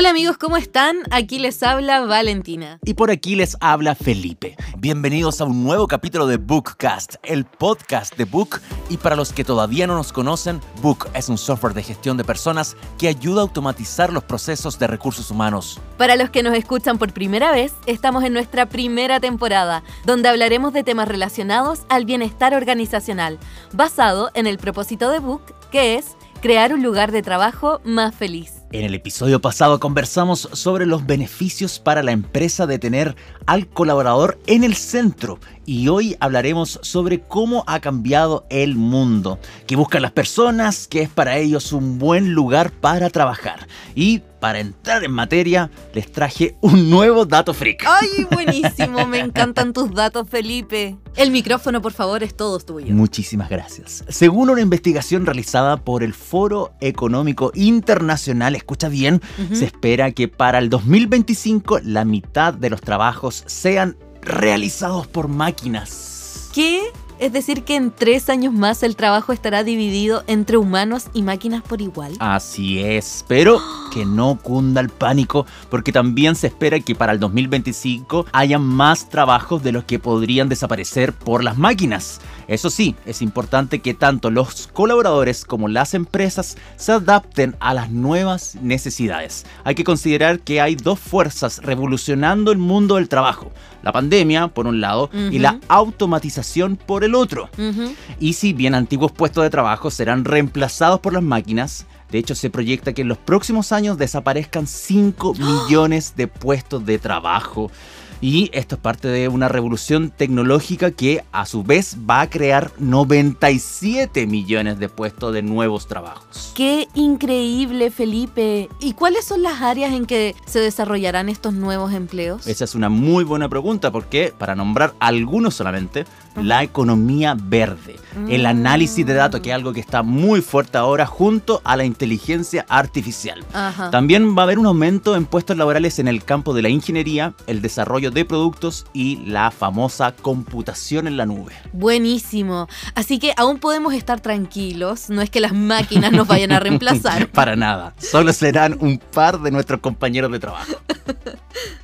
Hola amigos, ¿cómo están? Aquí les habla Valentina. Y por aquí les habla Felipe. Bienvenidos a un nuevo capítulo de Bookcast, el podcast de Book. Y para los que todavía no nos conocen, Book es un software de gestión de personas que ayuda a automatizar los procesos de recursos humanos. Para los que nos escuchan por primera vez, estamos en nuestra primera temporada, donde hablaremos de temas relacionados al bienestar organizacional, basado en el propósito de Book, que es crear un lugar de trabajo más feliz. En el episodio pasado conversamos sobre los beneficios para la empresa de tener al colaborador en el centro y hoy hablaremos sobre cómo ha cambiado el mundo, qué buscan las personas, que es para ellos un buen lugar para trabajar. Y para entrar en materia, les traje un nuevo dato freak. ¡Ay, buenísimo! Me encantan tus datos, Felipe. El micrófono, por favor, es todo tuyo. Muchísimas gracias. Según una investigación realizada por el Foro Económico Internacional, escucha bien, se espera que para el 2025 la mitad de los trabajos sean realizados por máquinas. ¿Qué? Es decir, que en tres años más el trabajo estará dividido entre humanos y máquinas por igual. Así es, pero que no cunda el pánico, porque también se espera que para el 2025 haya más trabajos de los que podrían desaparecer por las máquinas. Eso sí, es importante que tanto los colaboradores como las empresas se adapten a las nuevas necesidades. Hay que considerar que hay dos fuerzas revolucionando el mundo del trabajo. La pandemia, por un lado, y la automatización por el otro. Y si bien antiguos puestos de trabajo serán reemplazados por las máquinas, de hecho, se proyecta que en los próximos años desaparezcan 5 millones de puestos de trabajo. Y esto es parte de una revolución tecnológica que a su vez va a crear 97 millones de puestos de nuevos trabajos. ¡Qué increíble, Felipe! ¿Y cuáles son las áreas en que se desarrollarán estos nuevos empleos? Esa es una muy buena pregunta porque, para nombrar algunos solamente, la economía verde, el análisis de datos, que es algo que está muy fuerte ahora junto a la inteligencia artificial. También va a haber un aumento en puestos laborales en el campo de la ingeniería, el desarrollo de productos y la famosa computación en la nube. Buenísimo. Así que aún podemos estar tranquilos, no es que las máquinas nos vayan a reemplazar. Para nada, solo serán un par de nuestros compañeros de trabajo.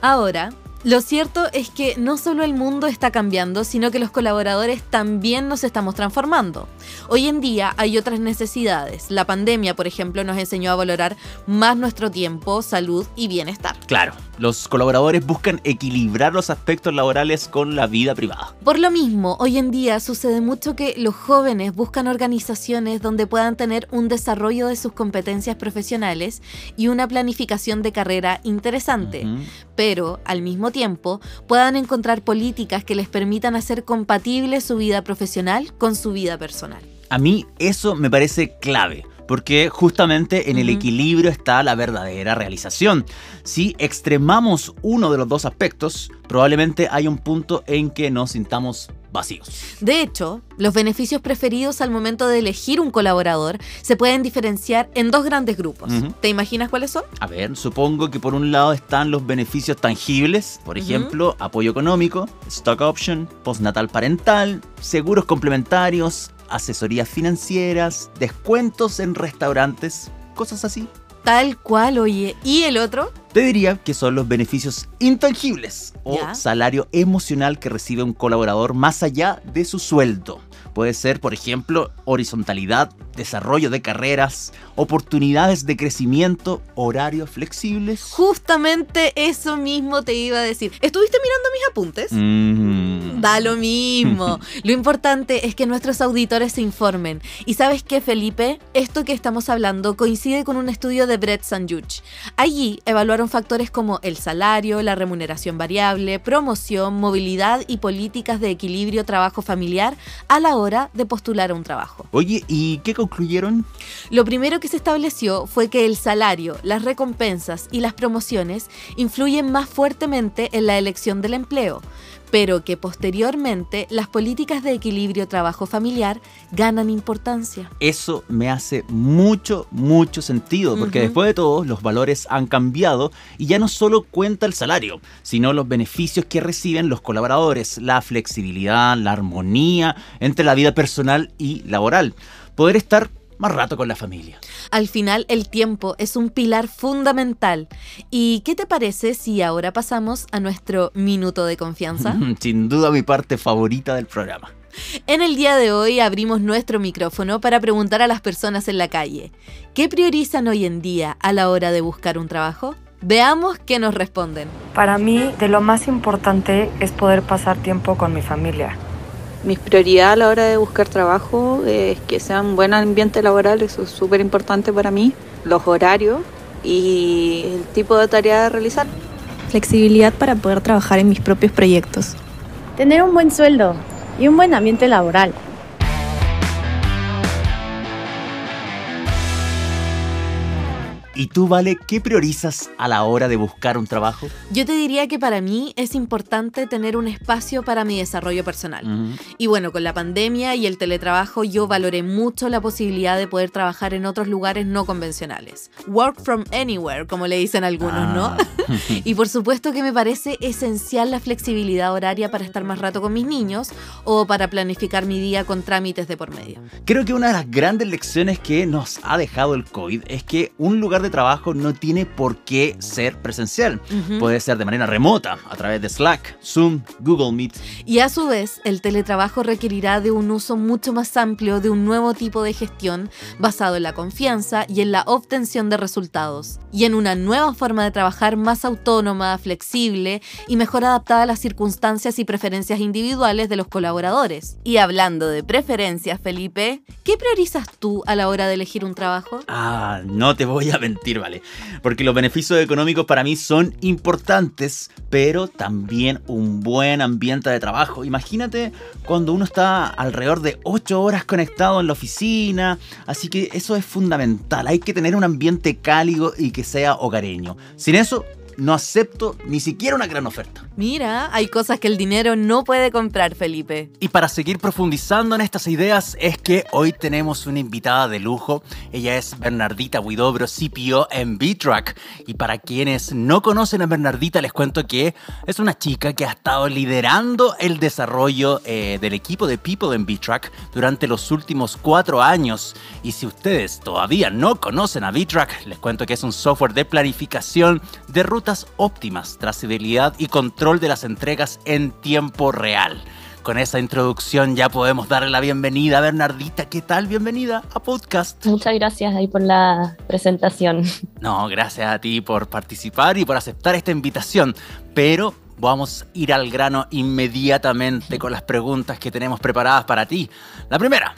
Ahora, lo cierto es que no solo el mundo está cambiando, sino que los colaboradores también nos estamos transformando. Hoy en día hay otras necesidades. La pandemia, por ejemplo, nos enseñó a valorar más nuestro tiempo, salud y bienestar. Claro, los colaboradores buscan equilibrar los aspectos laborales con la vida privada. Por lo mismo, hoy en día sucede mucho que los jóvenes buscan organizaciones donde puedan tener un desarrollo de sus competencias profesionales y una planificación de carrera interesante, pero al mismo tiempo puedan encontrar políticas que les permitan hacer compatible su vida profesional con su vida personal. A mí eso me parece clave porque justamente en el equilibrio está la verdadera realización. Si extremamos uno de los dos aspectos, probablemente hay un punto en que nos sintamos vacíos. De hecho, los beneficios preferidos al momento de elegir un colaborador se pueden diferenciar en dos grandes grupos. ¿Te imaginas cuáles son? A ver, supongo que por un lado están los beneficios tangibles, por ejemplo, apoyo económico, stock option, postnatal parental, seguros complementarios, asesorías financieras, descuentos en restaurantes, cosas así. Tal cual, oye. ¿Y el otro? Te diría que son los beneficios intangibles o salario emocional que recibe un colaborador más allá de su sueldo. Puede ser, por ejemplo, horizontalidad, desarrollo de carreras, oportunidades de crecimiento, horarios flexibles. Justamente eso mismo te iba a decir. ¿Estuviste mirando mis apuntes? Mm. Da lo mismo. lo importante es que nuestros auditores se informen. Y sabes qué, Felipe, esto que estamos hablando coincide con un estudio de Brett Sanjuch. Allí evaluaron factores como el salario, la remuneración variable, promoción, movilidad y políticas de equilibrio trabajo familiar a la hora de postular a un trabajo. Oye, ¿y qué concluyeron? Lo primero que se estableció fue que el salario, las recompensas y las promociones influyen más fuertemente en la elección del empleo pero que posteriormente las políticas de equilibrio trabajo-familiar ganan importancia. Eso me hace mucho, mucho sentido, porque después de todo los valores han cambiado y ya no solo cuenta el salario, sino los beneficios que reciben los colaboradores, la flexibilidad, la armonía entre la vida personal y laboral. Poder estar más rato con la familia. Al final, el tiempo es un pilar fundamental. ¿Y qué te parece si ahora pasamos a nuestro minuto de confianza? Sin duda mi parte favorita del programa. En el día de hoy abrimos nuestro micrófono para preguntar a las personas en la calle, ¿qué priorizan hoy en día a la hora de buscar un trabajo? Veamos qué nos responden. Para mí, de lo más importante es poder pasar tiempo con mi familia. Mi prioridad a la hora de buscar trabajo es que sea un buen ambiente laboral, eso es súper importante para mí, los horarios y el tipo de tarea a realizar. Flexibilidad para poder trabajar en mis propios proyectos. Tener un buen sueldo y un buen ambiente laboral. ¿Y tú, Vale, qué priorizas a la hora de buscar un trabajo? Yo te diría que para mí es importante tener un espacio para mi desarrollo personal. Y bueno, con la pandemia y el teletrabajo yo valoré mucho la posibilidad de poder trabajar en otros lugares no convencionales. Work from anywhere, como le dicen algunos, ¿no? Ah. y por supuesto que me parece esencial la flexibilidad horaria para estar más rato con mis niños o para planificar mi día con trámites de por medio. Creo que una de las grandes lecciones que nos ha dejado el COVID es que un lugar de trabajo no tiene por qué ser presencial. Puede ser de manera remota, a través de Slack, Zoom, Google Meet. Y a su vez, el teletrabajo requerirá de un uso mucho más amplio de un nuevo tipo de gestión basado en la confianza y en la obtención de resultados, y en una nueva forma de trabajar más autónoma, flexible y mejor adaptada a las circunstancias y preferencias individuales de los colaboradores. Y hablando de preferencias, Felipe, ¿qué priorizas tú a la hora de elegir un trabajo? Ah, no te voy a ¿vale? Porque los beneficios económicos para mí son importantes, pero también un buen ambiente de trabajo. Imagínate cuando uno está alrededor de 8 horas conectado en la oficina, así que eso es fundamental. Hay que tener un ambiente cálido y que sea hogareño. Sin eso, no acepto ni siquiera una gran oferta. Mira, hay cosas que el dinero no puede comprar, Felipe. Y para seguir profundizando en estas ideas es que hoy tenemos una invitada de lujo. Ella es Bernardita Huidobro, CPO en B-Track. Y para quienes no conocen a Bernardita, les cuento que es una chica que ha estado liderando el desarrollo eh, del equipo de People en B-Track durante los últimos cuatro años. Y si ustedes todavía no conocen a B-Track, les cuento que es un software de planificación de rutas óptimas, trazabilidad y control de las entregas en tiempo real. Con esa introducción ya podemos darle la bienvenida a Bernardita. ¿Qué tal? Bienvenida a Podcast. Muchas gracias ahí por la presentación. No, gracias a ti por participar y por aceptar esta invitación. Pero vamos a ir al grano inmediatamente con las preguntas que tenemos preparadas para ti. La primera,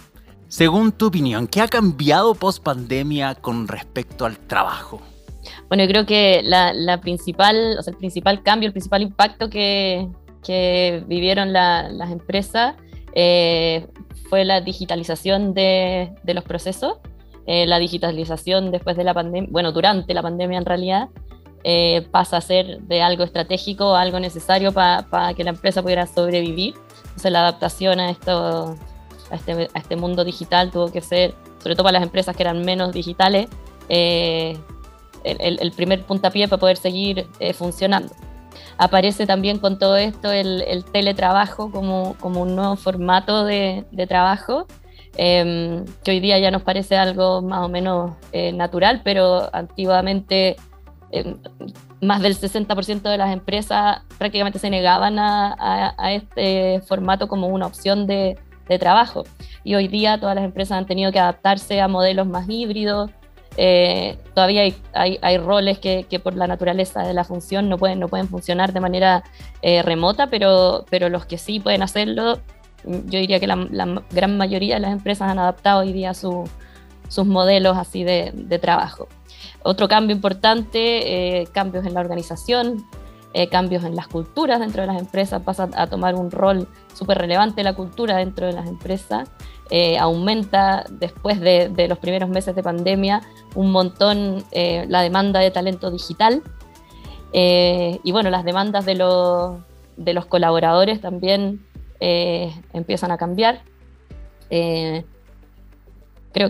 según tu opinión, ¿qué ha cambiado post pandemia con respecto al trabajo? Bueno, yo creo que la, principal, o sea, el principal cambio, el principal impacto que, vivieron las empresas eh, fue la digitalización de, los procesos, eh, la digitalización después de la pandemia, bueno, durante la pandemia en realidad, eh, pasa a ser de algo estratégico algo necesario para que la empresa pudiera sobrevivir. Entonces la adaptación a, esto, a, este, a este mundo digital tuvo que ser, sobre todo para las empresas que eran menos digitales, el, primer puntapié para poder seguir eh, funcionando. Aparece también con todo esto el, teletrabajo como, como, un nuevo formato de, trabajo, em, que hoy día ya nos parece algo más o menos eh, natural, pero antiguamente em, más del 60% de las empresas prácticamente se negaban a, este formato como una opción de, de, trabajo. Y hoy día todas las empresas han tenido que adaptarse a modelos más híbridos, eh, todavía hay, roles que, por la naturaleza de la función no pueden, no pueden funcionar de manera eh, remota, pero, pero los que sí pueden hacerlo, yo diría que la, gran mayoría de las empresas han adaptado hoy día sus modelos así de, trabajo. Otro cambio importante, eh, cambios en la organización, cambios en las culturas dentro de las empresas, pasa a tomar un rol súper relevante la cultura dentro de las empresas. Eh, aumenta después de, los primeros meses de pandemia un montón eh, la demanda de talento digital. Eh, y bueno, las demandas de los, de los colaboradores también empiezan a cambiar. Creo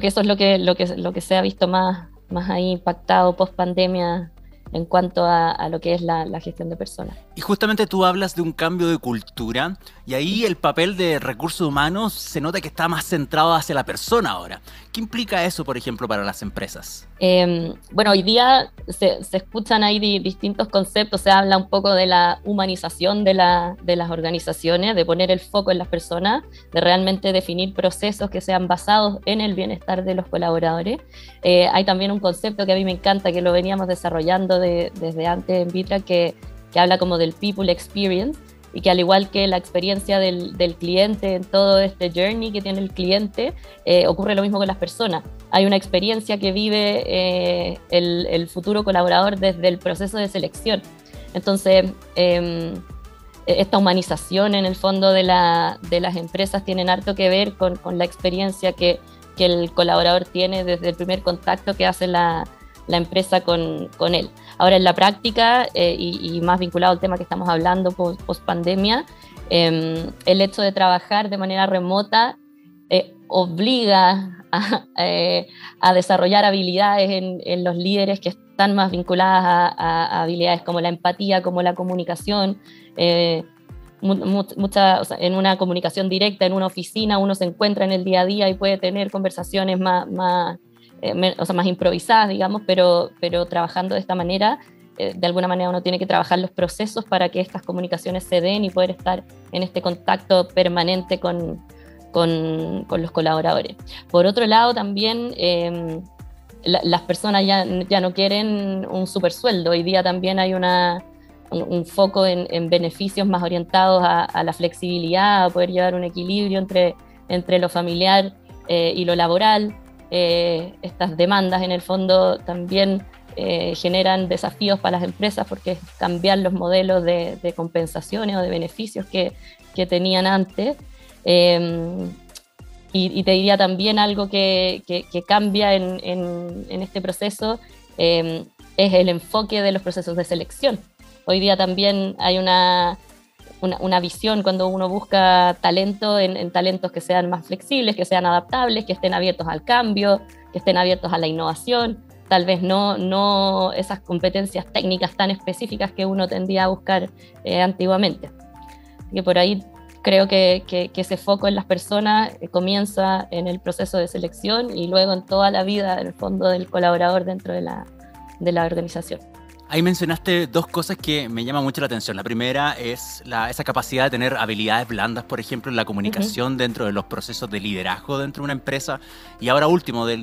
que eso es lo que, lo que, lo que se ha visto más, más ahí impactado post pandemia en cuanto a, lo que es la, gestión de personas. Y justamente tú hablas de un cambio de cultura y ahí el papel de recursos humanos se nota que está más centrado hacia la persona ahora. ¿Qué implica eso, por ejemplo, para las empresas? Em, bueno, hoy día se, escuchan ahí distintos conceptos, se habla un poco de la humanización de, las organizaciones, de poner el foco en las personas, de realmente definir procesos que sean basados en el bienestar de los colaboradores. Eh, hay también un concepto que a mí me encanta, que lo veníamos desarrollando desde antes en Vitra que, habla como del people experience y que al igual que la experiencia del, del cliente en todo este journey que tiene el cliente, eh, ocurre lo mismo con las personas. Hay una experiencia que vive eh, el, el, futuro colaborador desde el proceso de selección. Entonces, em, esta humanización en el fondo de, la, de, las empresas tiene harto que ver con, con la experiencia que, que, el colaborador tiene desde el primer contacto que hace la, la empresa con, con él. Ahora, en la práctica, eh, y, más vinculado al tema que estamos hablando post, pandemia, em, el hecho de trabajar de manera remota eh, obliga eh, a, desarrollar habilidades en, los líderes que están más vinculadas a, habilidades como la empatía, como la comunicación. Mucha, en una comunicación directa, en una oficina, uno se encuentra en el día a día y puede tener conversaciones más, más eh, o sea, más improvisadas, digamos, pero, pero trabajando de esta manera, eh, de alguna manera uno tiene que trabajar los procesos para que estas comunicaciones se den y poder estar en este contacto permanente con, con, con los colaboradores. Por otro lado, también em, las personas ya, ya, no quieren un super sueldo. Hoy día también hay una, un, foco en, en, beneficios más orientados a, la flexibilidad, a poder llevar un equilibrio entre, entre lo familiar eh, y lo laboral. Eh, estas demandas en el fondo también eh, generan desafíos para las empresas porque es cambiar los modelos de, compensaciones o de beneficios que, que tenían antes. Em, y, te diría también algo que, que, cambia en, en, este proceso, em, es el enfoque de los procesos de selección. Hoy día también hay una, una, visión cuando uno busca talento en, talentos que sean más flexibles, que sean adaptables, que estén abiertos al cambio, que estén abiertos a la innovación, tal vez no, no esas competencias técnicas tan específicas que uno tendía a buscar eh, antiguamente. Que por ahí creo que, que, ese foco en las personas eh, comienza en el proceso de selección y luego en toda la vida, en el fondo, del colaborador dentro de la, de la organización. Ahí mencionaste dos cosas que me llaman mucho la atención. La primera es esa capacidad de tener habilidades blandas, por ejemplo, en la comunicación dentro de los procesos de liderazgo dentro de una empresa. Y ahora último, de,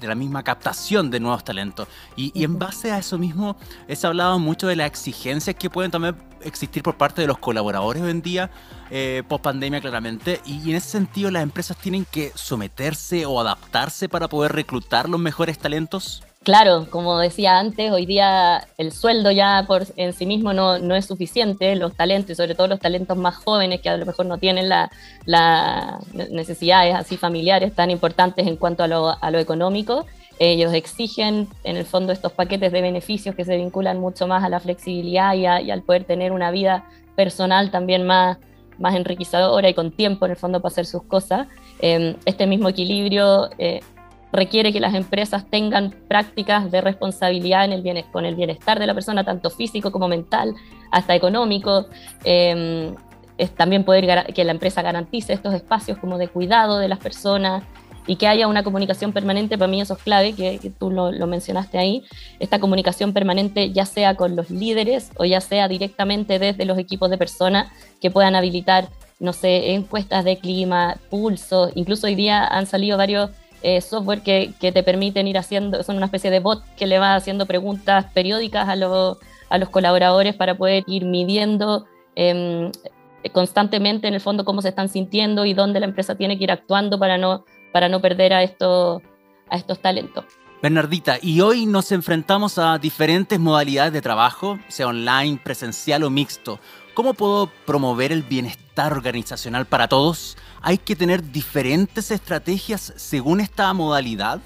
la misma captación de nuevos talentos. Y, en base a eso mismo, he hablado mucho de las exigencias que pueden también existir por parte de los colaboradores hoy en día, eh, post pandemia claramente. Y en ese sentido, las empresas tienen que someterse o adaptarse para poder reclutar los mejores talentos. Claro, como decía antes, hoy día el sueldo ya por en sí mismo no, no es suficiente, los talentos y sobre todo los talentos más jóvenes que a lo mejor no tienen las la necesidades así familiares tan importantes en cuanto a lo, a económico, ellos exigen en el fondo estos paquetes de beneficios que se vinculan mucho más a la flexibilidad y, al poder tener una vida personal también más, más enriquecedora y con tiempo en el fondo para hacer sus cosas. Em, este mismo equilibrio eh, requiere que las empresas tengan prácticas de responsabilidad con el bienestar de la persona, tanto físico como mental, hasta económico. Em, también poder que la empresa garantice estos espacios como de cuidado de las personas y que haya una comunicación permanente, para mí eso es clave, que, tú lo, lo, mencionaste ahí, esta comunicación permanente ya sea con los líderes o ya sea directamente desde los equipos de personas que puedan habilitar, no sé, encuestas de clima, pulso, incluso hoy día han salido varios eh, software que, te permiten ir haciendo, son una especie de bot que le va haciendo preguntas periódicas a, a los colaboradores para poder ir midiendo em, constantemente en el fondo cómo se están sintiendo y dónde la empresa tiene que ir actuando para no, para no perder a, esto, a estos talentos. Bernardita, y hoy nos enfrentamos a diferentes modalidades de trabajo, sea online, presencial o mixto. ¿Cómo puedo promover el bienestar organizacional para todos? ¿Hay que tener diferentes estrategias según esta modalidad?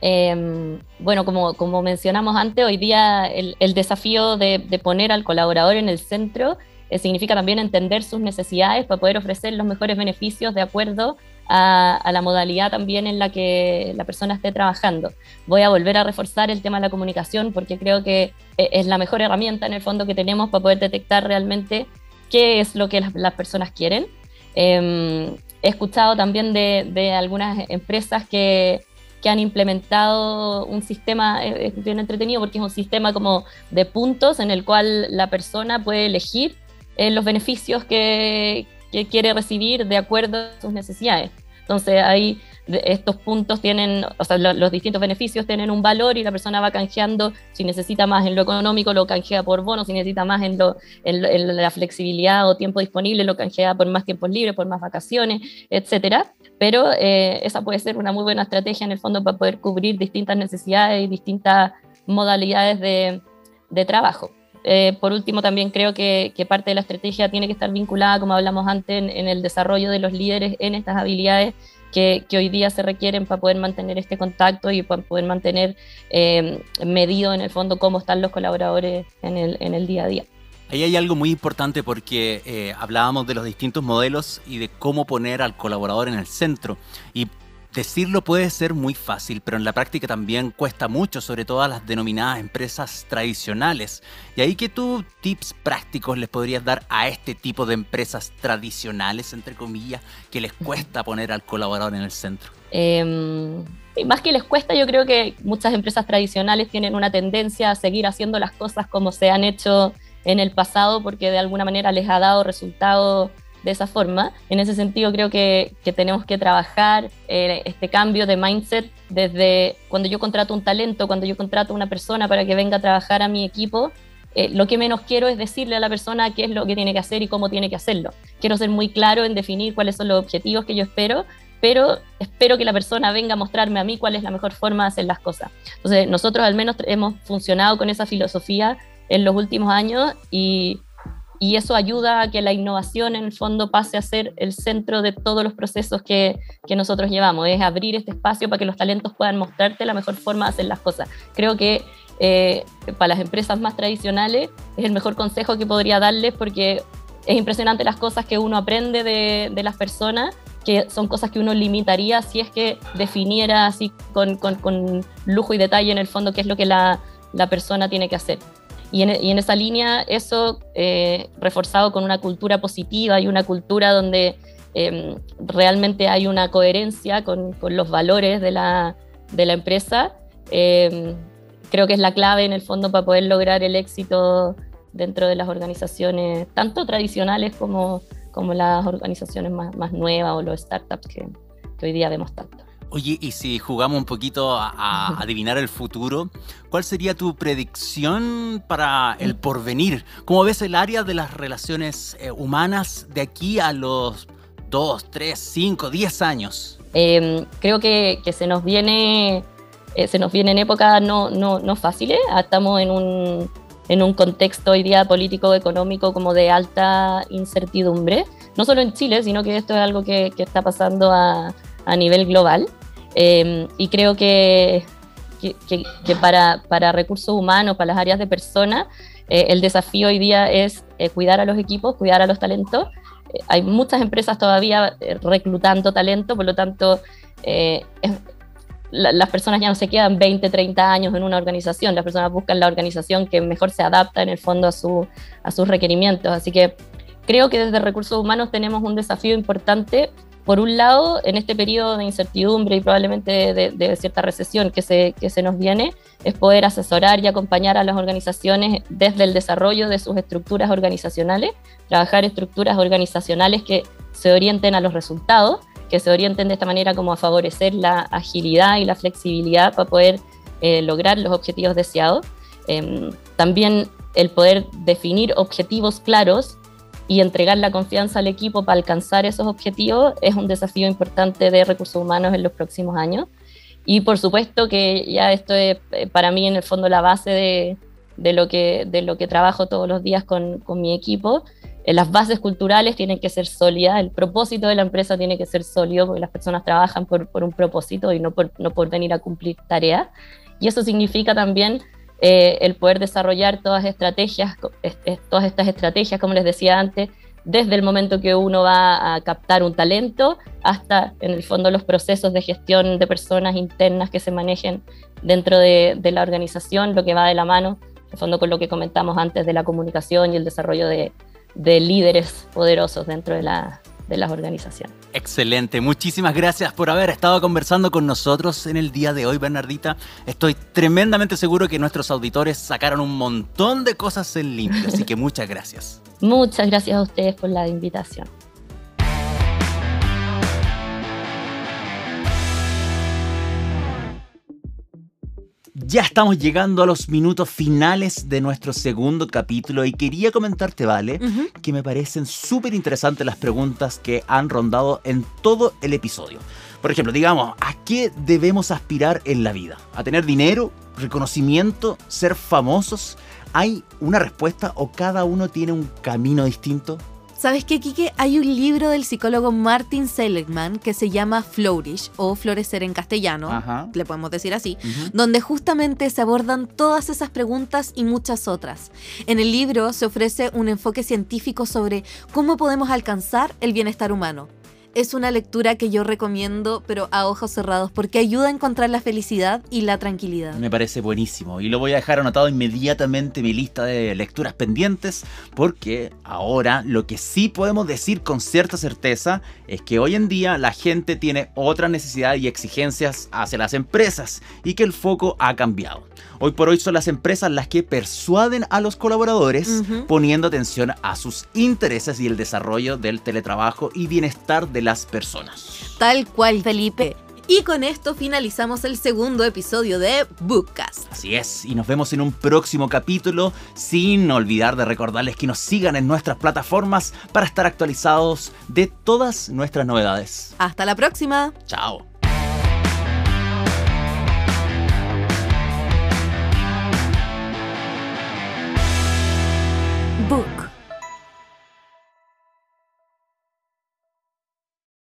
Em, bueno, como, como, mencionamos antes, hoy día el, desafío de, poner al colaborador en el centro eh, significa también entender sus necesidades para poder ofrecer los mejores beneficios de acuerdo a, la modalidad también en la que la persona esté trabajando. Voy a volver a reforzar el tema de la comunicación porque creo que eh, es la mejor herramienta en el fondo que tenemos para poder detectar realmente qué es lo que las, personas quieren. Em, he escuchado también de, algunas empresas que, que, han implementado un sistema, eh, bien entretenido porque es un sistema como de puntos en el cual la persona puede elegir eh, los beneficios que, que quiere recibir de acuerdo a sus necesidades. Entonces ahí estos puntos tienen, o sea, los distintos beneficios tienen un valor y la persona va canjeando, si necesita más en lo económico, lo canjea por bono, si necesita más en, lo, en, la flexibilidad o tiempo disponible, lo canjea por más tiempos libres, por más vacaciones, etcétera. Pero eh, esa puede ser una muy buena estrategia en el fondo para poder cubrir distintas necesidades y distintas modalidades de, de trabajo. Eh, por último, también creo que, parte de la estrategia tiene que estar vinculada, como hablamos antes, en, el desarrollo de los líderes en estas habilidades que, hoy día se requieren para poder mantener este contacto y para poder mantener eh, medido en el fondo cómo están los colaboradores en el, día a día. Ahí hay algo muy importante porque eh, hablábamos de los distintos modelos y de cómo poner al colaborador en el centro. Y Decirlo puede ser muy fácil, pero en la práctica también cuesta mucho, sobre todo a las denominadas empresas tradicionales. Y ahí que tú tips prácticos les podrías dar a este tipo de empresas tradicionales, entre comillas, que les cuesta poner al colaborador en el centro. Em, más que les cuesta, yo creo que muchas empresas tradicionales tienen una tendencia a seguir haciendo las cosas como se han hecho en el pasado porque de alguna manera les ha dado resultados de esa forma. En ese sentido creo que, tenemos que trabajar eh, este cambio de mindset desde cuando yo contrato un talento, cuando yo contrato una persona para que venga a trabajar a mi equipo. Eh, lo que menos quiero es decirle a la persona qué es lo que tiene que hacer y cómo tiene que hacerlo. Quiero ser muy claro en definir cuáles son los objetivos que yo espero, pero espero que la persona venga a mostrarme a mí cuál es la mejor forma de hacer las cosas. Entonces, nosotros al menos hemos funcionado con esa filosofía en los últimos años y y eso ayuda a que la innovación en el fondo pase a ser el centro de todos los procesos que, que, nosotros llevamos, es abrir este espacio para que los talentos puedan mostrarte la mejor forma de hacer las cosas. Creo que eh, para las empresas más tradicionales es el mejor consejo que podría darles porque es impresionante las cosas que uno aprende de, de las personas que son cosas que uno limitaría si es que definiera así con, con, con lujo y detalle en el fondo qué es lo que la, la persona tiene que hacer. Y en, esa línea, eso eh, reforzado con una cultura positiva y una cultura donde em, realmente hay una coherencia con, los valores de la, empresa, em, creo que es la clave en el fondo para poder lograr el éxito dentro de las organizaciones, tanto tradicionales como, como las organizaciones más, nuevas o los startups que, que hoy día vemos tanto. Oye, y si jugamos un poquito a, adivinar el futuro, ¿cuál sería tu predicción para el porvenir? ¿Cómo ves el área de las relaciones eh, humanas de aquí a los 2, 3, 5, 10 años? Em, creo que, se nos viene eh, se nos viene en épocas no, no, no fáciles. Ah, estamos en un, en un contexto hoy día político, económico, como de alta incertidumbre. No solo en Chile, sino que esto es algo que, que está pasando a, a nivel global. Em, y creo que, que, para, para, recursos humanos, para las áreas de personas, eh, el desafío hoy día es eh, cuidar a los equipos, cuidar a los talentos. Eh, hay muchas empresas todavía reclutando talento, por lo tanto, las personas ya no se quedan 20, 30 años en una organización, las personas buscan la organización que mejor se adapta en el fondo a, su, a sus requerimientos. Así que creo que desde recursos humanos tenemos un desafío importante por un lado, en este periodo de incertidumbre y probablemente de, cierta recesión que se, que se nos viene, es poder asesorar y acompañar a las organizaciones desde el desarrollo de sus estructuras organizacionales, trabajar estructuras organizacionales que se orienten a los resultados, que se orienten de esta manera como a favorecer la agilidad y la flexibilidad para poder eh, lograr los objetivos deseados. Em, también el poder definir objetivos claros y entregar la confianza al equipo para alcanzar esos objetivos es un desafío importante de recursos humanos en los próximos años. Y por supuesto que ya esto es eh, para mí en el fondo la base de, de lo, que, de lo que trabajo todos los días con, con mi equipo. Eh, las bases culturales tienen que ser sólidas, el propósito de la empresa tiene que ser sólido porque las personas trabajan por, por un propósito y no por, no por venir a cumplir tareas. Y eso significa también eh, el poder desarrollar todas estrategias, todas estas estrategias, como les decía antes, desde el momento que uno va a captar un talento hasta, en el fondo, los procesos de gestión de personas internas que se manejen dentro de, la organización, lo que va de la mano, en el fondo, con lo que comentamos antes de la comunicación y el desarrollo de, de líderes poderosos dentro de la, de las organizaciones. Excelente, muchísimas gracias por haber estado conversando con nosotros en el día de hoy, Bernardita. Estoy tremendamente seguro que nuestros auditores sacaron un montón de cosas en limpio, así que muchas gracias. Muchas gracias a ustedes por la invitación. Ya estamos llegando a los minutos finales de nuestro segundo capítulo y quería comentarte, Vale, que me parecen súper interesantes las preguntas que han rondado en todo el episodio. Por ejemplo, digamos, ¿a qué debemos aspirar en la vida? ¿A tener dinero? ¿Reconocimiento? ¿Ser famosos? ¿Hay una respuesta o cada uno tiene un camino distinto? ¿Sabes qué, Kike? Hay un libro del psicólogo Martin Seligman que se llama Flourish o Florecer en castellano, le podemos decir así, donde justamente se abordan todas esas preguntas y muchas otras. En el libro se ofrece un enfoque científico sobre cómo podemos alcanzar el bienestar humano es una lectura que yo recomiendo, pero a ojos cerrados, porque ayuda a encontrar la felicidad y la tranquilidad. Me parece buenísimo y lo voy a dejar anotado inmediatamente en mi lista de lecturas pendientes, porque ahora lo que sí podemos decir con cierta certeza es que hoy en día la gente tiene otras necesidades y exigencias hacia las empresas y que el foco ha cambiado. Hoy por hoy son las empresas las que persuaden a los colaboradores poniendo atención a sus intereses y el desarrollo del teletrabajo y bienestar de las personas. Tal cual, Felipe. Y con esto finalizamos el segundo episodio de Bookcast. Así es, y nos vemos en un próximo capítulo, sin olvidar de recordarles que nos sigan en nuestras plataformas para estar actualizados de todas nuestras novedades. Hasta la próxima. Chao.